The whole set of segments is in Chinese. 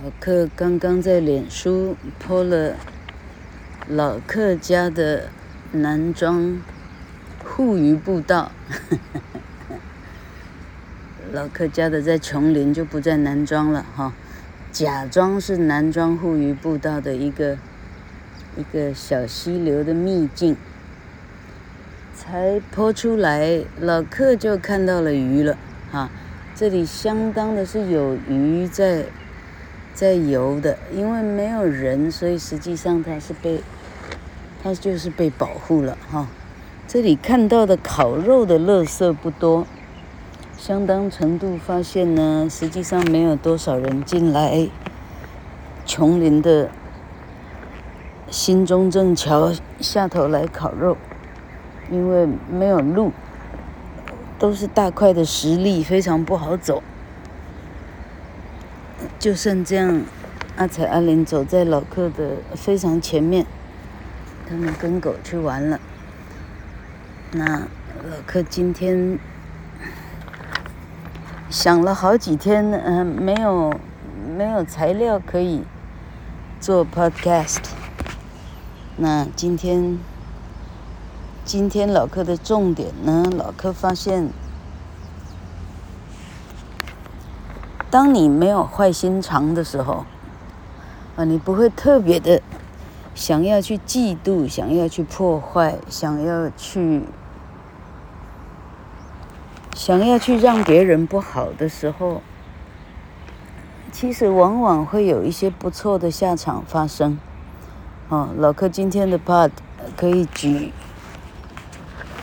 老客刚刚在脸书泼了老客家的男装护鱼步道。老客家的在琼林就不在男装了哈，假装是男装护渔步道的一个一个小溪流的秘境，才泼出来，老客就看到了鱼了哈，这里相当的是有鱼在。在游的，因为没有人，所以实际上它是被，它就是被保护了哈。这里看到的烤肉的垃圾不多，相当程度发现呢，实际上没有多少人进来琼林的新中正桥下头来烤肉，因为没有路，都是大块的石砾，非常不好走。就剩这样，阿彩阿玲走在老客的非常前面，他们跟狗去玩了。那老客今天想了好几天，嗯，没有没有材料可以做 podcast。那今天今天老客的重点呢，老客发现。当你没有坏心肠的时候，啊，你不会特别的想要去嫉妒，想要去破坏，想要去想要去让别人不好的时候，其实往往会有一些不错的下场发生。哦，老柯今天的 part 可以举，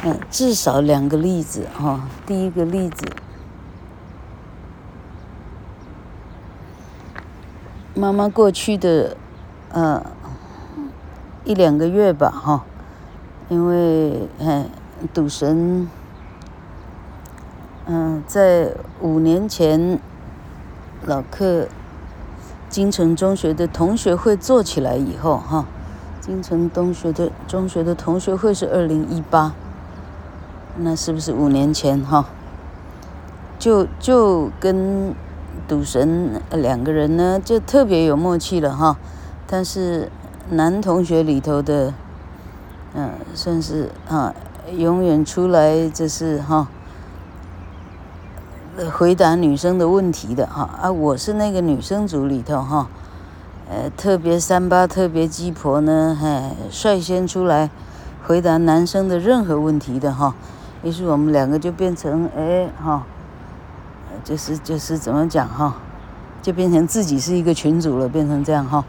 嗯，至少两个例子哈。第一个例子。妈妈过去的，呃，一两个月吧，哈，因为，哎，赌神，嗯、在五年前，老客金城中学的同学会做起来以后，哈，金城中学的中学的同学会是二零一八，那是不是五年前，哈？就就跟。赌神两个人呢，就特别有默契了哈。但是男同学里头的，嗯，算是啊，永远出来就是哈，回答女生的问题的哈。啊，我是那个女生组里头哈，呃，特别三八，特别鸡婆呢，哎，率先出来回答男生的任何问题的哈。于是我们两个就变成哎哈。就是就是怎么讲哈，就变成自己是一个群主了，变成这样哈。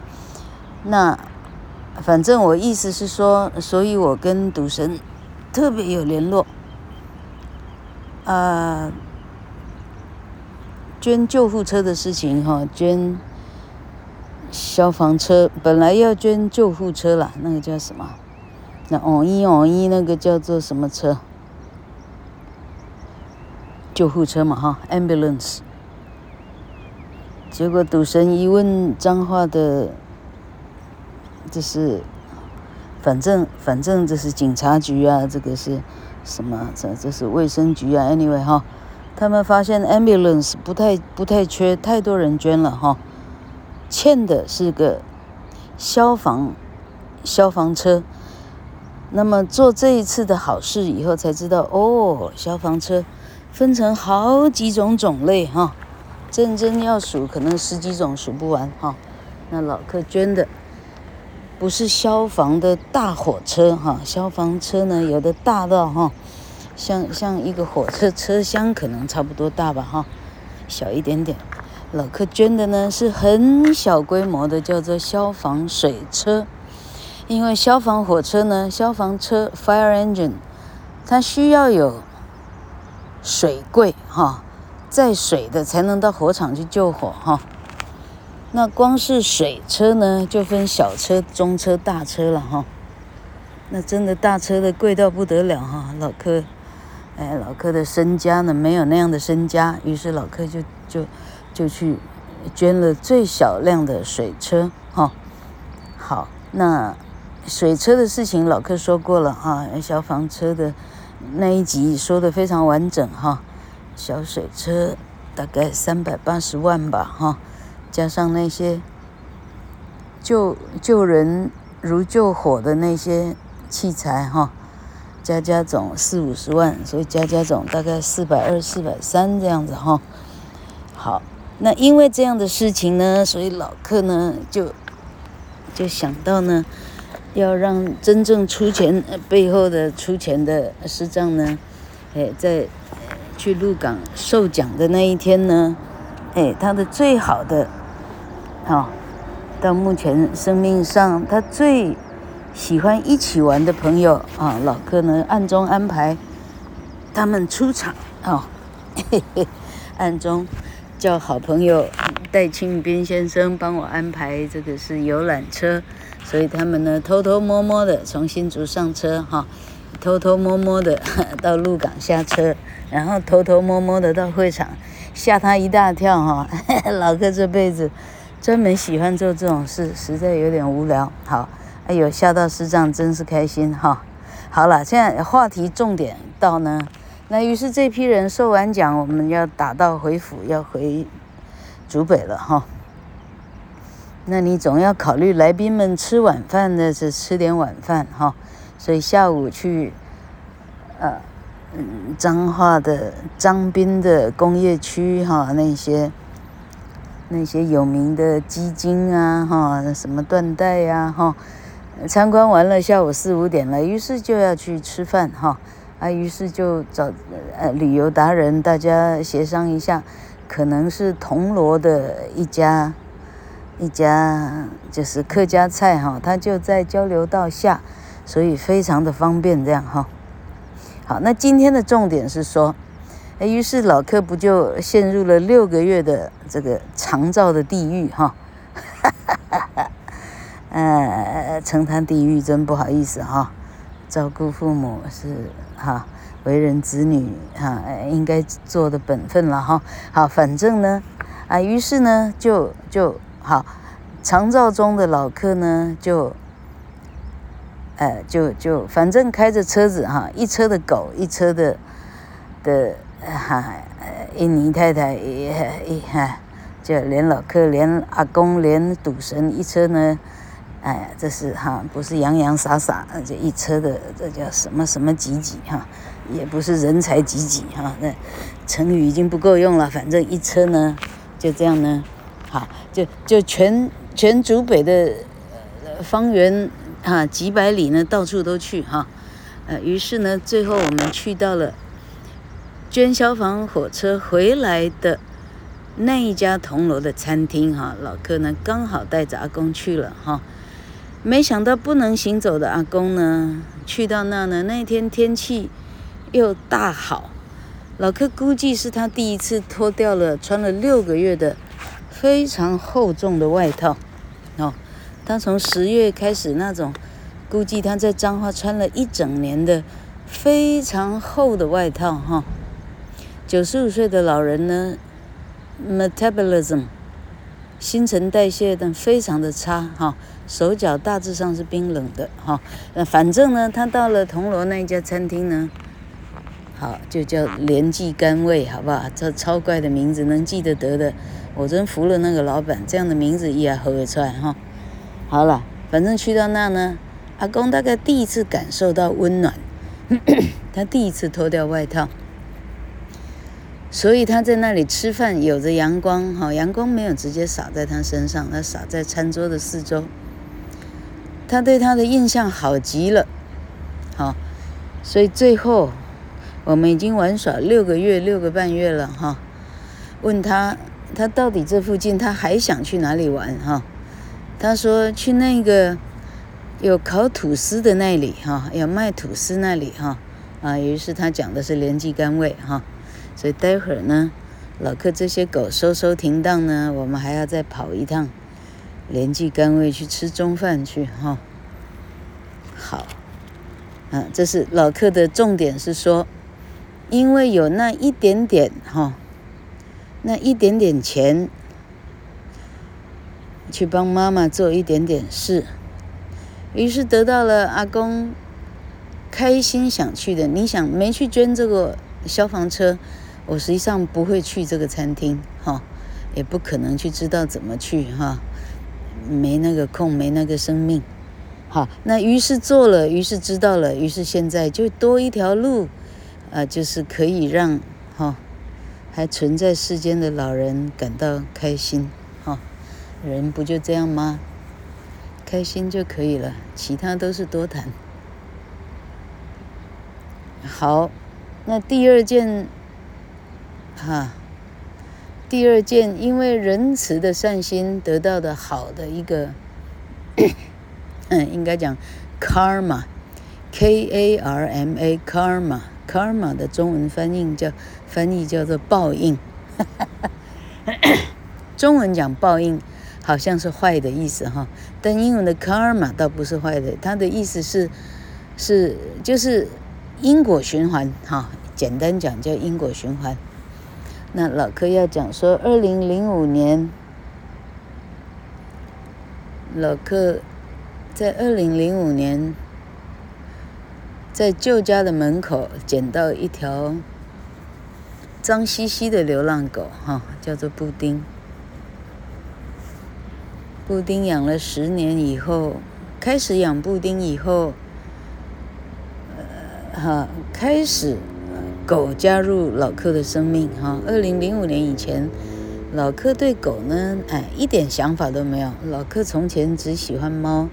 那反正我意思是说，所以我跟赌神特别有联络。啊，捐救护车的事情哈，捐消防车，本来要捐救护车了，那个叫什么？那哦一哦一那个叫做什么车？救护车嘛，哈，ambulance。结果赌神一问脏话的，这是，反正反正这是警察局啊，这个是什么？这这是卫生局啊。Anyway 哈，他们发现 ambulance 不太不太缺，太多人捐了哈，欠的是个消防消防车。那么做这一次的好事以后才知道，哦，消防车。分成好几种种类哈，真真要数可能十几种数不完哈。那老客捐的不是消防的大火车哈，消防车呢有的大到哈，像像一个火车车厢可能差不多大吧哈，小一点点。老客捐的呢是很小规模的，叫做消防水车，因为消防火车呢，消防车 fire engine，它需要有。水柜哈，载水的才能到火场去救火哈。那光是水车呢，就分小车、中车、大车了哈。那真的大车的贵到不得了哈。老柯，哎，老柯的身家呢，没有那样的身家，于是老柯就就就去捐了最小量的水车哈。好，那水车的事情老柯说过了哈，消防车的。那一集说的非常完整哈，小水车大概三百八十万吧哈，加上那些救救人如救火的那些器材哈，加加总四五十万，所以加加总大概四百二、四百三这样子哈。好，那因为这样的事情呢，所以老克呢就就想到呢。要让真正出钱背后的出钱的师长呢，哎，在去鹿港授奖的那一天呢，哎，他的最好的，好，到目前生命上他最喜欢一起玩的朋友啊，老克呢暗中安排他们出场啊，嘿嘿，暗中叫好朋友戴庆斌先生帮我安排这个是游览车。所以他们呢，偷偷摸摸的从新竹上车哈，偷偷摸摸的 到鹿港下车，然后偷偷摸摸的到会场，吓他一大跳哈。老哥这辈子专门喜欢做这种事，实在有点无聊。好，哎呦，吓到师长真是开心哈。好了，现在话题重点到呢，那于是这批人受完奖，我们要打道回府，要回竹北了哈。那你总要考虑来宾们吃晚饭的是吃点晚饭哈，所以下午去，呃，嗯，彰化的彰滨的工业区哈，那些那些有名的基金啊哈，什么缎带呀哈，参观完了下午四五点了，于是就要去吃饭哈，啊，于是就找呃旅游达人大家协商一下，可能是铜锣的一家。一家就是客家菜哈，它就在交流道下，所以非常的方便这样哈。好，那今天的重点是说，于是老克不就陷入了六个月的这个长照的地狱哈，哈哈哈哈，呃，称他地狱真不好意思哈。照顾父母是哈，为人子女哈应该做的本分了哈。好，反正呢，啊，于是呢就就。好，长照中的老客呢，就，呃，就就反正开着车子哈，一车的狗，一车的的哈，印尼太太也也哈，就连老客，连阿公，连赌神，一车呢，哎，这是哈，不是洋洋洒洒，这一车的这叫什么什么几几哈，也不是人才几几哈，那成语已经不够用了，反正一车呢，就这样呢。好，就就全全竹北的方圆啊几百里呢，到处都去哈，呃，于是呢，最后我们去到了捐消防火车回来的那一家铜锣的餐厅哈，老柯呢刚好带着阿公去了哈，没想到不能行走的阿公呢，去到那呢，那天天气又大好，老柯估计是他第一次脱掉了穿了六个月的。非常厚重的外套，哦，他从十月开始那种，估计他在彰化穿了一整年的非常厚的外套，哈、九十五岁的老人呢，metabolism，新陈代谢等非常的差，哈、手脚大致上是冰冷的，哈、那反正呢，他到了铜锣那一家餐厅呢，好，就叫连记甘味，好不好？这超怪的名字，能记得得的。我真服了那个老板，这样的名字也喝得出来哈。好了，反正去到那呢，阿公大概第一次感受到温暖，他第一次脱掉外套，所以他在那里吃饭，有着阳光哈，阳光没有直接洒在他身上，他洒在餐桌的四周，他对他的印象好极了，好，所以最后我们已经玩耍六个月、六个半月了哈，问他。他到底这附近他还想去哪里玩哈？他说去那个有烤吐司的那里哈，有卖吐司那里哈啊。于是他讲的是连记甘味哈，所以待会儿呢，老客这些狗收收停当呢，我们还要再跑一趟连记甘味去吃中饭去哈。好，啊，这是老客的重点是说，因为有那一点点哈。那一点点钱，去帮妈妈做一点点事，于是得到了阿公开心想去的。你想没去捐这个消防车，我实际上不会去这个餐厅哈，也不可能去知道怎么去哈，没那个空，没那个生命。好，那于是做了，于是知道了，于是现在就多一条路，啊，就是可以让哈还存在世间的老人感到开心哈。人不就这样吗？开心就可以了，其他都是多谈。好，那第二件，哈，第二件，因为仁慈的善心得到的好的一个。嗯，应该讲 karma，k a r m a karma A，karma，karma 的中文翻译叫翻译叫做报应。中文讲报应好像是坏的意思哈，但英文的 karma 倒不是坏的，它的意思是是就是因果循环哈，简单讲叫因果循环。那老柯要讲说，二零零五年老柯。在二零零五年，在旧家的门口捡到一条脏兮兮的流浪狗，哈，叫做布丁。布丁养了十年以后，开始养布丁以后，呃，哈，开始狗加入老柯的生命，哈。二零零五年以前，老柯对狗呢，哎，一点想法都没有。老柯从前只喜欢猫。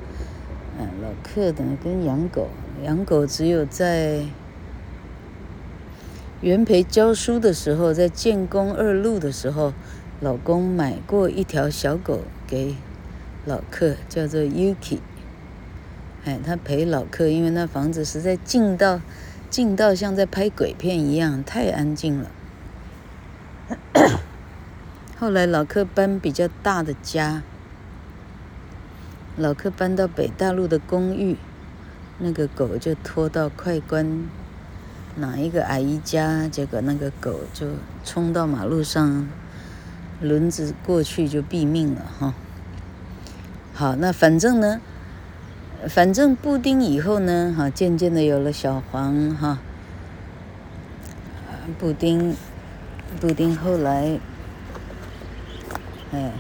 嗯，老柯呢跟养狗，养狗只有在元培教书的时候，在建工二路的时候，老公买过一条小狗给老柯，叫做 Yuki。哎，他陪老柯，因为那房子实在静到静到像在拍鬼片一样，太安静了。后来老柯搬比较大的家。老柯搬到北大陆的公寓，那个狗就拖到快关哪一个阿姨家，结果那个狗就冲到马路上，轮子过去就毙命了哈。好，那反正呢，反正布丁以后呢，哈，渐渐的有了小黄哈，布丁，布丁后来，哎。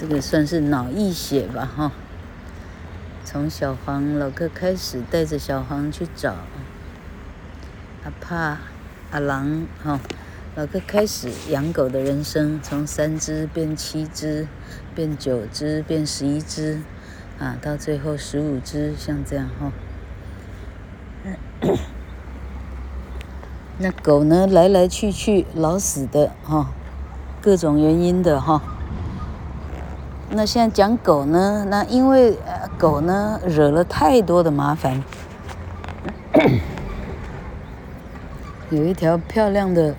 这个算是脑溢血吧，哈。从小黄老哥开始，带着小黄去找阿帕、阿郎，哈。老哥开始养狗的人生，从三只变七只，变九只，变十一只，啊，到最后十五只，像这样，哈。那狗呢，来来去去，老死的，哈，各种原因的，哈。那现在讲狗呢？那因为狗呢惹了太多的麻烦。有一条漂亮的，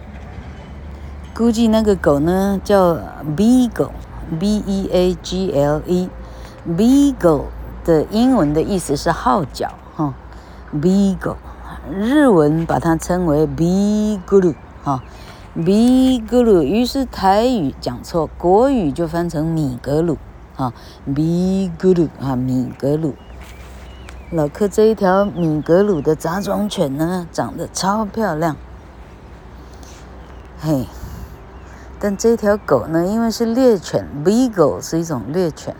估计那个狗呢叫 Beagle，B-E-A-G-L-E，Beagle -E, 的英文的意思是号角，哈，Beagle，日文把它称为 Beagle，哈。米格鲁，于是台语讲错，国语就翻成米格鲁啊，米格鲁啊，米格鲁。老柯这一条米格鲁的杂种犬呢，长得超漂亮，嘿。但这条狗呢，因为是猎犬，Beagle 是一种猎犬，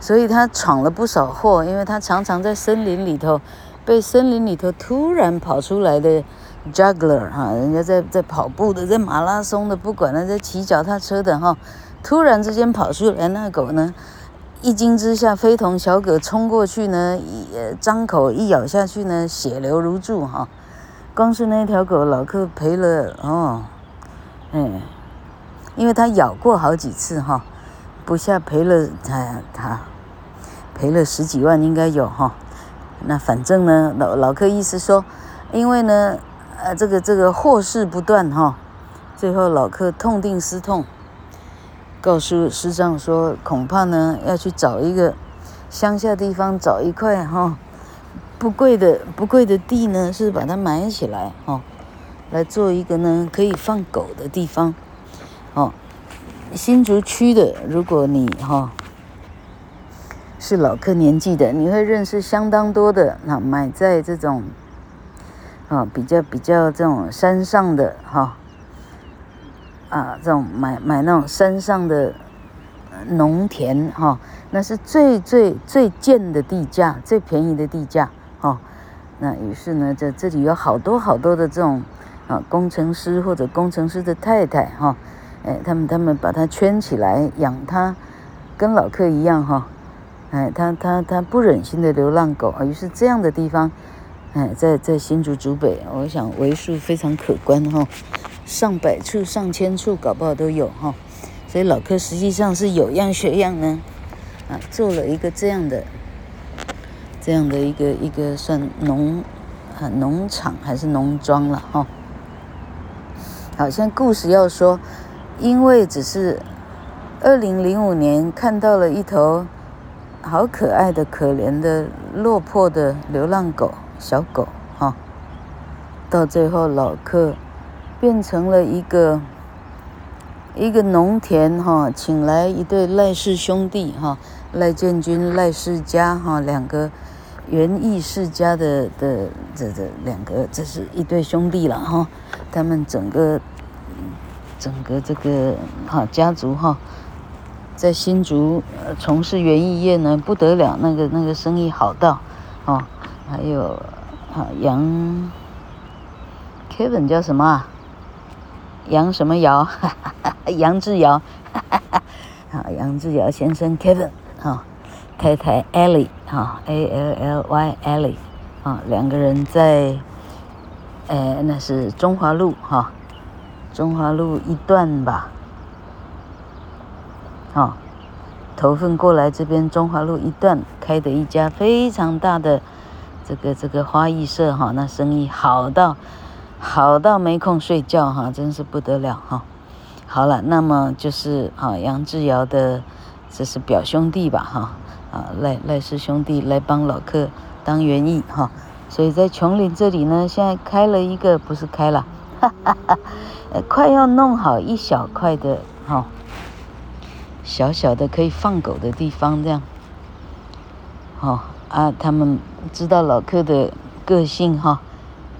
所以它闯了不少祸，因为它常常在森林里头，被森林里头突然跑出来的。Juggler 哈，人家在在跑步的，在马拉松的，不管他在骑脚踏车的哈，突然之间跑出来，那狗呢，一惊之下，非同小可，冲过去呢，一张口一咬下去呢，血流如注哈。光是那条狗，老柯赔了哦，嗯，因为他咬过好几次哈，不下赔了他他赔了十几万应该有哈。那反正呢，老老柯意思说，因为呢。呃，这个这个祸事不断哈，最后老柯痛定思痛，告诉师丈说，恐怕呢要去找一个乡下地方找一块哈不贵的不贵的地呢，是把它埋起来哈，来做一个呢可以放狗的地方。哦，新竹区的，如果你哈是老客年纪的，你会认识相当多的那买在这种。啊，比较比较这种山上的哈，啊，这种买买那种山上的农田哈、那是最最最贱的地价，最便宜的地价哈、那于是呢，在这里有好多好多的这种啊工程师或者工程师的太太哈、哦，哎，他们他们把它圈起来养它，跟老客一样哈、哦，哎，他他他不忍心的流浪狗啊，于是这样的地方，哎，在在新竹竹北，我想为数非常可观哈。上百处、上千处，搞不好都有哈，所以老柯实际上是有样学样呢，啊，做了一个这样的、这样的一个一个算农啊农场还是农庄了哈。好像故事要说，因为只是二零零五年看到了一头好可爱的、可怜的、落魄的流浪狗小狗哈，到最后老柯。变成了一个一个农田哈，请来一对赖氏兄弟哈，赖建军、赖世家哈，两个园艺世家的的这这两个，这是一对兄弟了哈。他们整个整个这个哈家族哈，在新竹从事园艺业呢不得了，那个那个生意好到哦，还有啊杨 Kevin 叫什么啊？杨什么尧？杨志尧，好，杨志尧先生 Kevin 哈，太太 Ellie 哈，A L L Y Ellie 啊，两个人在，呃，那是中华路哈，中华路一段吧，啊，头份过来这边中华路一段开的一家非常大的这个这个花艺社哈，那生意好到。好到没空睡觉哈，真是不得了哈。好了，那么就是啊，杨志尧的这是表兄弟吧哈啊，赖赖氏兄弟来帮老客当园艺哈，所以在琼林这里呢，现在开了一个不是开了，哈哈哈，快要弄好一小块的哈，小小的可以放狗的地方这样。好啊，他们知道老客的个性哈。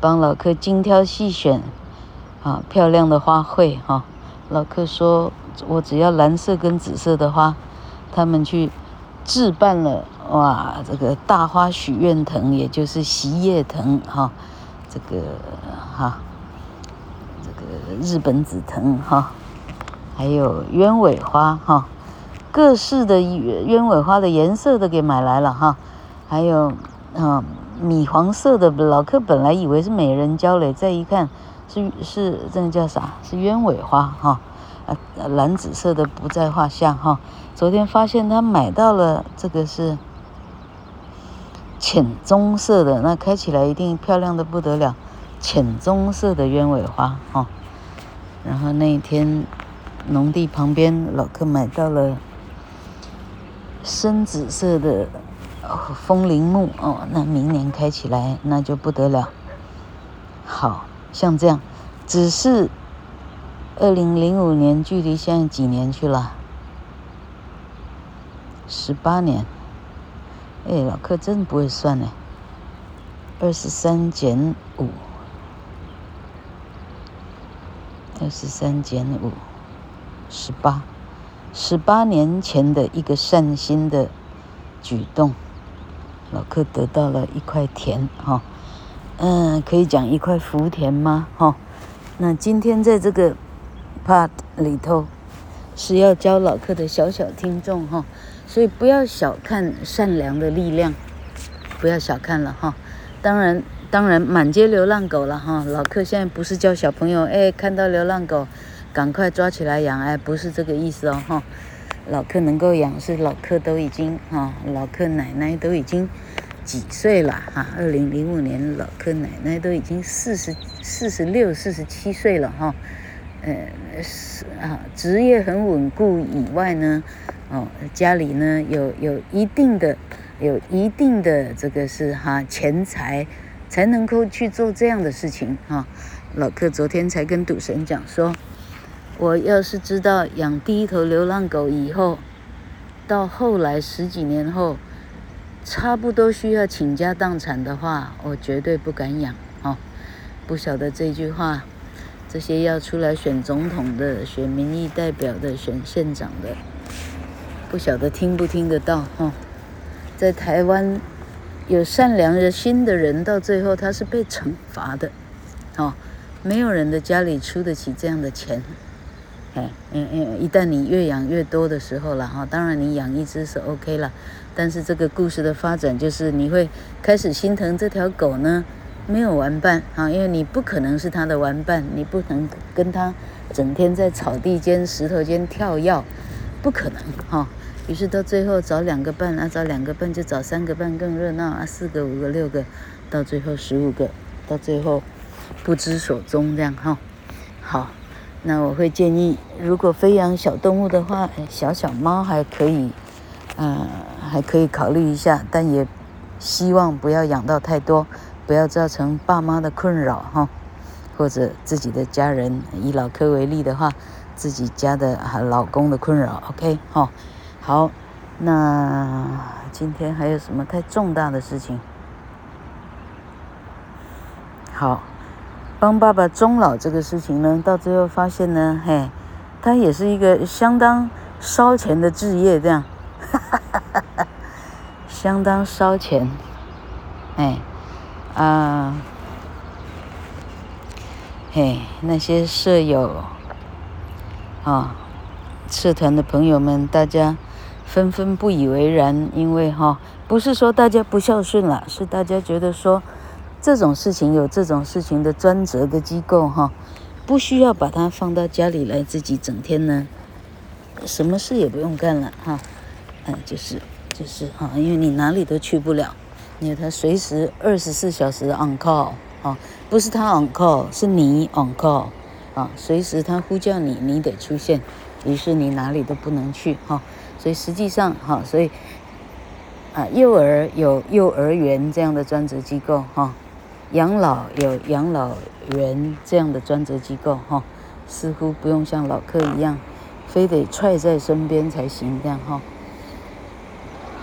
帮老客精挑细选，啊，漂亮的花卉哈、老客说，我只要蓝色跟紫色的花，他们去置办了，哇，这个大花许愿藤，也就是喜叶藤哈、这个哈、这个日本紫藤哈、还有鸢尾花哈、各式的鸢尾花的颜色都给买来了哈、还有啊。米黄色的老客本来以为是美人蕉嘞，再一看是是这个叫啥？是鸢尾花哈，啊，蓝紫色的不在话下哈。昨天发现他买到了这个是浅棕色的，那开起来一定漂亮的不得了，浅棕色的鸢尾花哈。然后那一天农地旁边老客买到了深紫色的。风铃木哦，那明年开起来那就不得了。好像这样，只是二零零五年距离现在几年去了？十八年。哎，老客真不会算呢。二十三减五，二十三减五，十八，十八年前的一个善心的举动。老客得到了一块田，哈，嗯，可以讲一块福田吗？哈，那今天在这个 part 里头是要教老客的小小听众，哈，所以不要小看善良的力量，不要小看了，哈。当然，当然，满街流浪狗了，哈。老客现在不是教小朋友，哎，看到流浪狗，赶快抓起来养，哎，不是这个意思哦，哈。老客能够养，是老客都已经哈，老客奶奶都已经几岁了哈？二零零五年，老客奶奶都已经四十四十六、四十七岁了哈。呃，是啊，职业很稳固以外呢，哦，家里呢有有一定的有一定的这个是哈钱财，才能够去做这样的事情哈。老客昨天才跟赌神讲说。我要是知道养第一头流浪狗以后，到后来十几年后，差不多需要倾家荡产的话，我绝对不敢养哦。不晓得这句话，这些要出来选总统的、选民意代表的、选县长的，不晓得听不听得到哈？在台湾有善良的心的人，到最后他是被惩罚的，哦，没有人的家里出得起这样的钱。哎，嗯嗯，一旦你越养越多的时候了哈，当然你养一只是 OK 了，但是这个故事的发展就是你会开始心疼这条狗呢，没有玩伴啊，因为你不可能是它的玩伴，你不能跟它整天在草地间、石头间跳跃，不可能哈。于是到最后找两个伴啊，找两个伴就找三个伴更热闹啊，四个、五个、六个，到最后十五个，到最后不知所踪这样哈。好。那我会建议，如果非养小动物的话，小小猫还可以，嗯，还可以考虑一下，但也希望不要养到太多，不要造成爸妈的困扰哈，或者自己的家人，以老柯为例的话，自己家的老公的困扰。OK，哈，好，那今天还有什么太重大的事情？好。帮爸爸终老这个事情呢，到最后发现呢，嘿，他也是一个相当烧钱的职业，这样，哈哈哈哈，相当烧钱，哎，啊，嘿，那些舍友，啊，社团的朋友们，大家纷纷不以为然，因为哈，不是说大家不孝顺了，是大家觉得说。这种事情有这种事情的专责的机构哈，不需要把它放到家里来，自己整天呢，什么事也不用干了哈，嗯，就是就是哈，因为你哪里都去不了，因为他随时二十四小时 on call 啊，不是他 on call，是你 on call 啊，随时他呼叫你，你得出现，于是你哪里都不能去哈，所以实际上哈，所以啊，幼儿有幼儿园这样的专职机构哈。养老有养老园这样的专责机构哈，似乎不用像老客一样，非得踹在身边才行这样哈。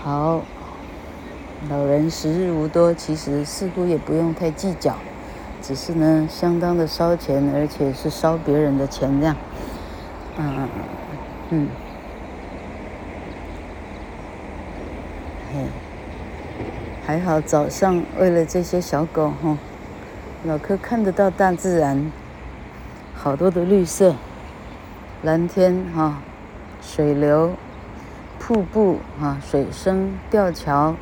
好，老人时日无多，其实似乎也不用太计较，只是呢，相当的烧钱，而且是烧别人的钱这样。嗯嗯，嘿。还好早上为了这些小狗哈，老柯看得到大自然，好多的绿色，蓝天哈，水流，瀑布啊，水声，吊桥，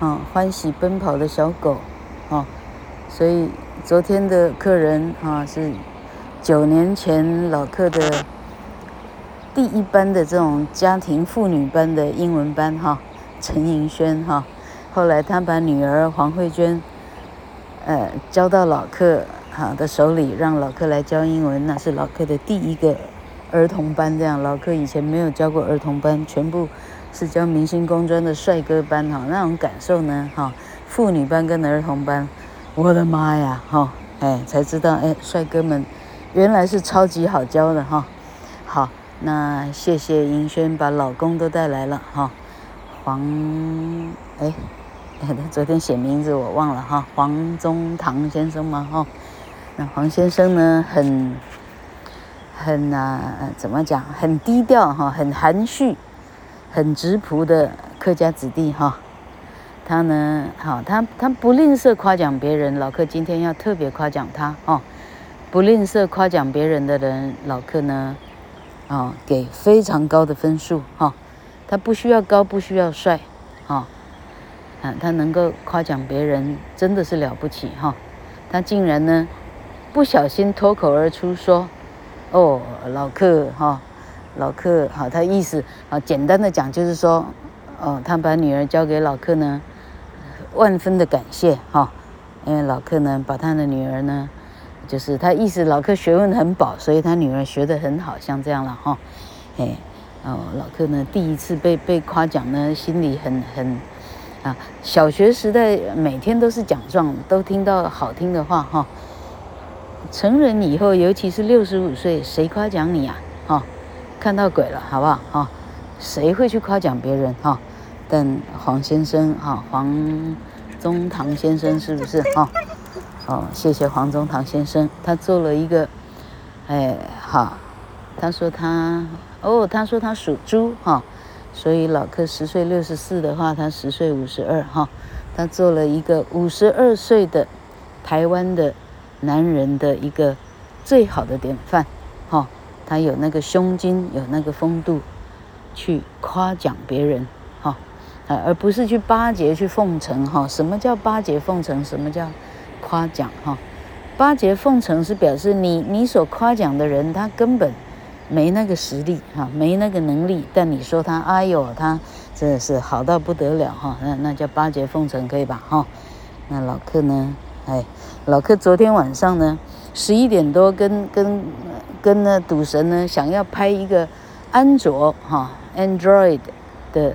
啊，欢喜奔跑的小狗，啊，所以昨天的客人啊是九年前老客的第一班的这种家庭妇女班的英文班哈，陈盈萱哈。后来他把女儿黄慧娟，呃，交到老柯哈的手里，让老柯来教英文。那是老柯的第一个儿童班，这样老柯以前没有教过儿童班，全部是教明星工专的帅哥班哈。那种感受呢，哈，妇女班跟儿童班，我的妈呀，哈，哎，才知道哎，帅哥们原来是超级好教的哈。好，那谢谢银轩把老公都带来了哈，黄，哎。他 昨天写名字我忘了哈，黄宗堂先生嘛哈，那黄先生呢很很啊怎么讲，很低调哈，很含蓄，很质朴的客家子弟哈。他呢好，他他不吝啬夸奖别人，老客今天要特别夸奖他哦。不吝啬夸奖别人的人，老客呢啊给非常高的分数哈。他不需要高，不需要帅。啊，他能够夸奖别人，真的是了不起哈！他竟然呢，不小心脱口而出说：“哦，老柯哈，老柯好。”他意思啊，简单的讲就是说，哦，他把女儿交给老柯呢，万分的感谢哈，因为老柯呢，把他的女儿呢，就是他意思，老柯学问很饱，所以他女儿学得很好，像这样了哈。哎，哦，老柯呢，第一次被被夸奖呢，心里很很。啊，小学时代每天都是奖状，都听到好听的话哈。成人以后，尤其是六十五岁，谁夸奖你啊？哈，看到鬼了，好不好？哈，谁会去夸奖别人？哈，但黄先生哈，黄宗堂先生是不是？哈，哦，谢谢黄宗堂先生，他做了一个哎，好，他说他哦，他说他属猪哈，所以老柯十岁六十四的话，他十岁五十二哈，他做了一个五十二岁的台湾的男人的一个最好的典范哈，他有那个胸襟，有那个风度，去夸奖别人哈，啊，而不是去巴结去奉承哈。什么叫巴结奉承？什么叫夸奖哈？巴结奉承是表示你你所夸奖的人，他根本没那个实力哈，没那个能力。但你说他，哎呦，他真的是好到不得了哈，那那叫巴结奉承，可以吧哈？那老客呢？哎，老客昨天晚上呢，十一点多跟跟跟那赌神呢，想要拍一个安卓哈，Android 的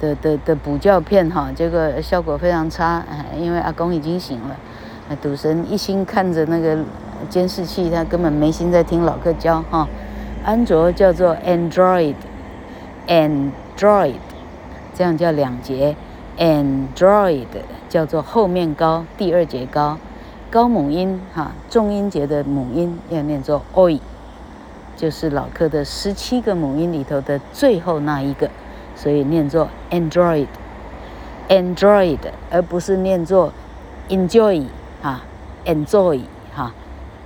的的的补教片哈，结果效果非常差，因为阿公已经醒了。赌神一心看着那个监视器，他根本没心在听老客教哈。安卓叫做 Android，Android，这样叫两节，Android 叫做后面高，第二节高，高母音哈，重音节的母音要念作 oi，就是老客的十七个母音里头的最后那一个，所以念作 Android，Android，而不是念作 Enjoy。啊，enjoy 哈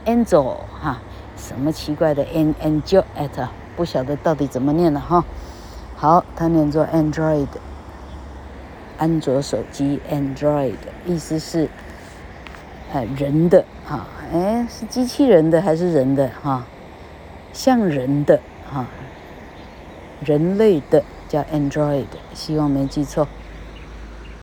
，enjoy 哈，什么奇怪的 en enjoy at，不晓得到底怎么念了哈。好，它念作 Android，安卓手机 Android，意思是，呃，人的哈，哎，是机器人的还是人的哈？像人的哈，人类的叫 Android，希望没记错。